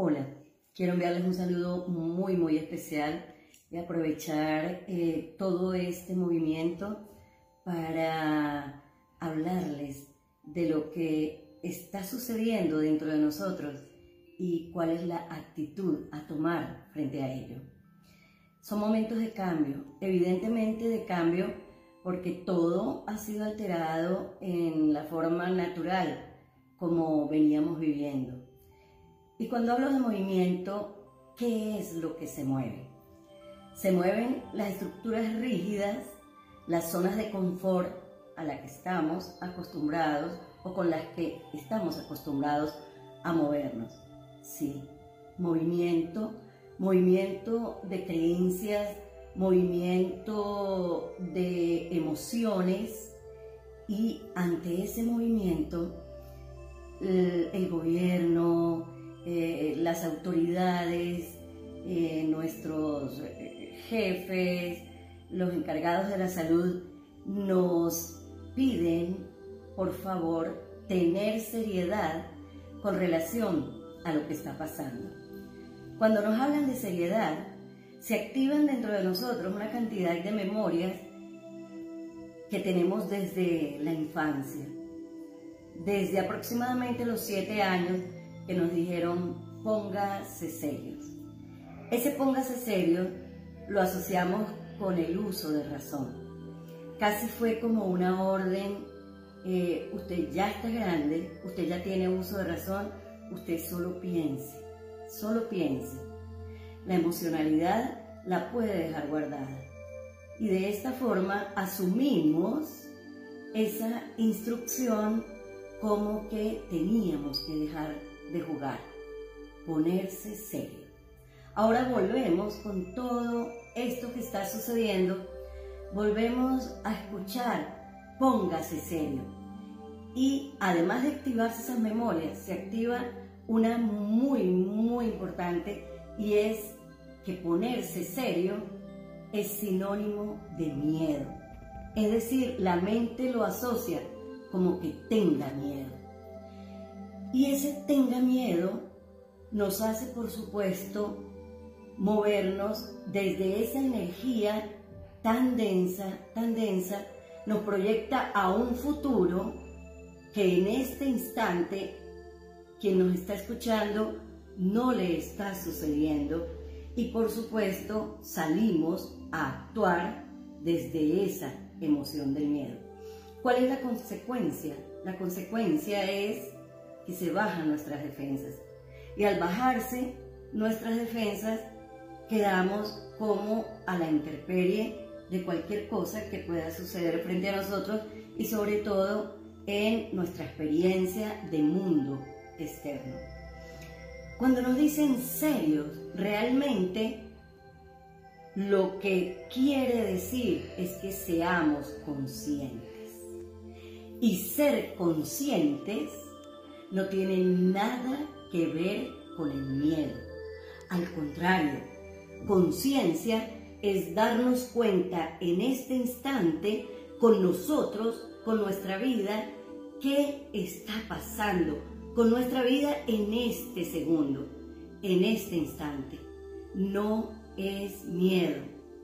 Hola, quiero enviarles un saludo muy, muy especial y aprovechar eh, todo este movimiento para hablarles de lo que está sucediendo dentro de nosotros y cuál es la actitud a tomar frente a ello. Son momentos de cambio, evidentemente de cambio porque todo ha sido alterado en la forma natural como veníamos viviendo. Y cuando hablo de movimiento, ¿qué es lo que se mueve? Se mueven las estructuras rígidas, las zonas de confort a las que estamos acostumbrados o con las que estamos acostumbrados a movernos. Sí, movimiento, movimiento de creencias, movimiento de emociones y ante ese movimiento el, gobierno, eh, las autoridades, eh, nuestros eh, jefes, los encargados de la salud, nos piden, por favor, tener seriedad con relación a lo que está pasando. Cuando nos hablan de seriedad, se activan dentro de nosotros una cantidad de memorias que tenemos desde la infancia, desde aproximadamente los siete años que nos dijeron póngase serios. Ese póngase serio lo asociamos con el uso de razón. Casi fue como una orden, eh, usted ya está grande, usted ya tiene uso de razón, usted solo piense, solo piense. La emocionalidad la puede dejar guardada. Y de esta forma asumimos esa instrucción como que teníamos que dejar de jugar, ponerse serio. Ahora volvemos con todo esto que está sucediendo, volvemos a escuchar, póngase serio. Y además de activarse esas memorias, se activa una muy, muy importante y es que ponerse serio es sinónimo de miedo. Es decir, la mente lo asocia como que tenga miedo. Y ese tenga miedo nos hace, por supuesto, movernos desde esa energía tan densa, tan densa, nos proyecta a un futuro que en este instante quien nos está escuchando no le está sucediendo y por supuesto salimos a actuar desde esa emoción del miedo. ¿Cuál es la consecuencia? La consecuencia es y se bajan nuestras defensas. Y al bajarse nuestras defensas, quedamos como a la intemperie de cualquier cosa que pueda suceder frente a nosotros y sobre todo en nuestra experiencia de mundo externo. Cuando nos dicen serios, realmente lo que quiere decir es que seamos conscientes. Y ser conscientes no tiene nada que ver con el miedo. Al contrario, conciencia es darnos cuenta en este instante con nosotros, con nuestra vida, qué está pasando con nuestra vida en este segundo, en este instante. No es miedo,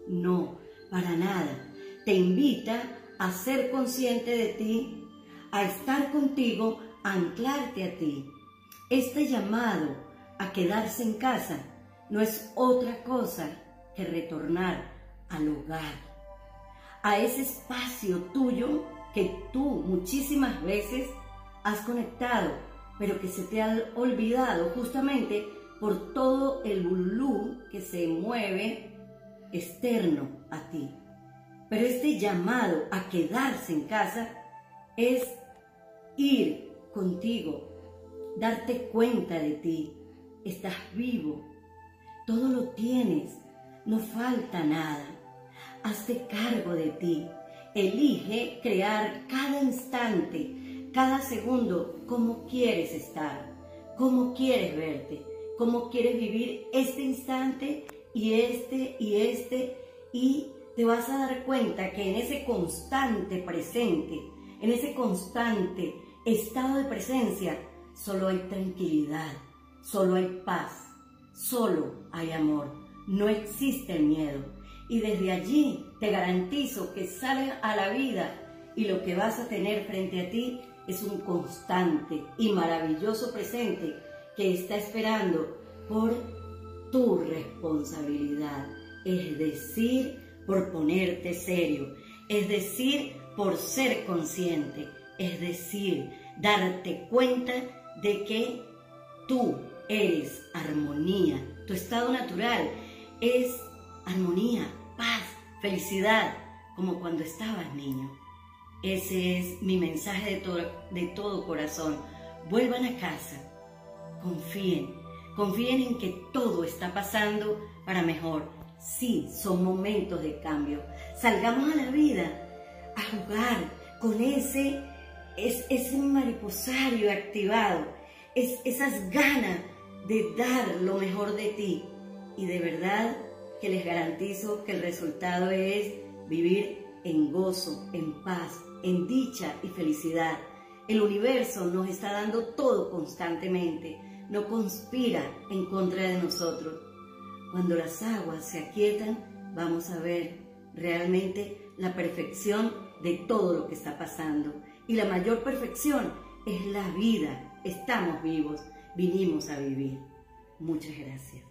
no, para nada. Te invita a ser consciente de ti, a estar contigo, anclarte a ti. Este llamado a quedarse en casa no es otra cosa que retornar al hogar, a ese espacio tuyo que tú muchísimas veces has conectado, pero que se te ha olvidado justamente por todo el bulú que se mueve externo a ti. Pero este llamado a quedarse en casa es ir contigo, darte cuenta de ti. Estás vivo, todo lo tienes, no falta nada. Hazte cargo de ti. Elige crear cada instante, cada segundo, cómo quieres estar, cómo quieres verte, cómo quieres vivir este instante y este y este y te vas a dar cuenta que en ese constante presente, en ese constante estado de presencia, solo hay tranquilidad, solo hay paz, solo hay amor, no existe el miedo. Y desde allí te garantizo que sales a la vida y lo que vas a tener frente a ti es un constante y maravilloso presente que está esperando por tu responsabilidad, es decir, por ponerte serio, es decir, por ser consciente, es decir, darte cuenta de que tú eres armonía, tu estado natural es armonía, paz, felicidad, como cuando estabas niño. Ese es mi mensaje de todo, de todo corazón. Vuelvan a casa, confíen, confíen en que todo está pasando para mejor. Sí, son momentos de cambio. Salgamos a la vida a jugar con ese, es, ese mariposario activado, es, esas ganas de dar lo mejor de ti. Y de verdad que les garantizo que el resultado es vivir en gozo, en paz, en dicha y felicidad. El universo nos está dando todo constantemente, no conspira en contra de nosotros. Cuando las aguas se aquietan, vamos a ver realmente la perfección de todo lo que está pasando. Y la mayor perfección es la vida. Estamos vivos, vinimos a vivir. Muchas gracias.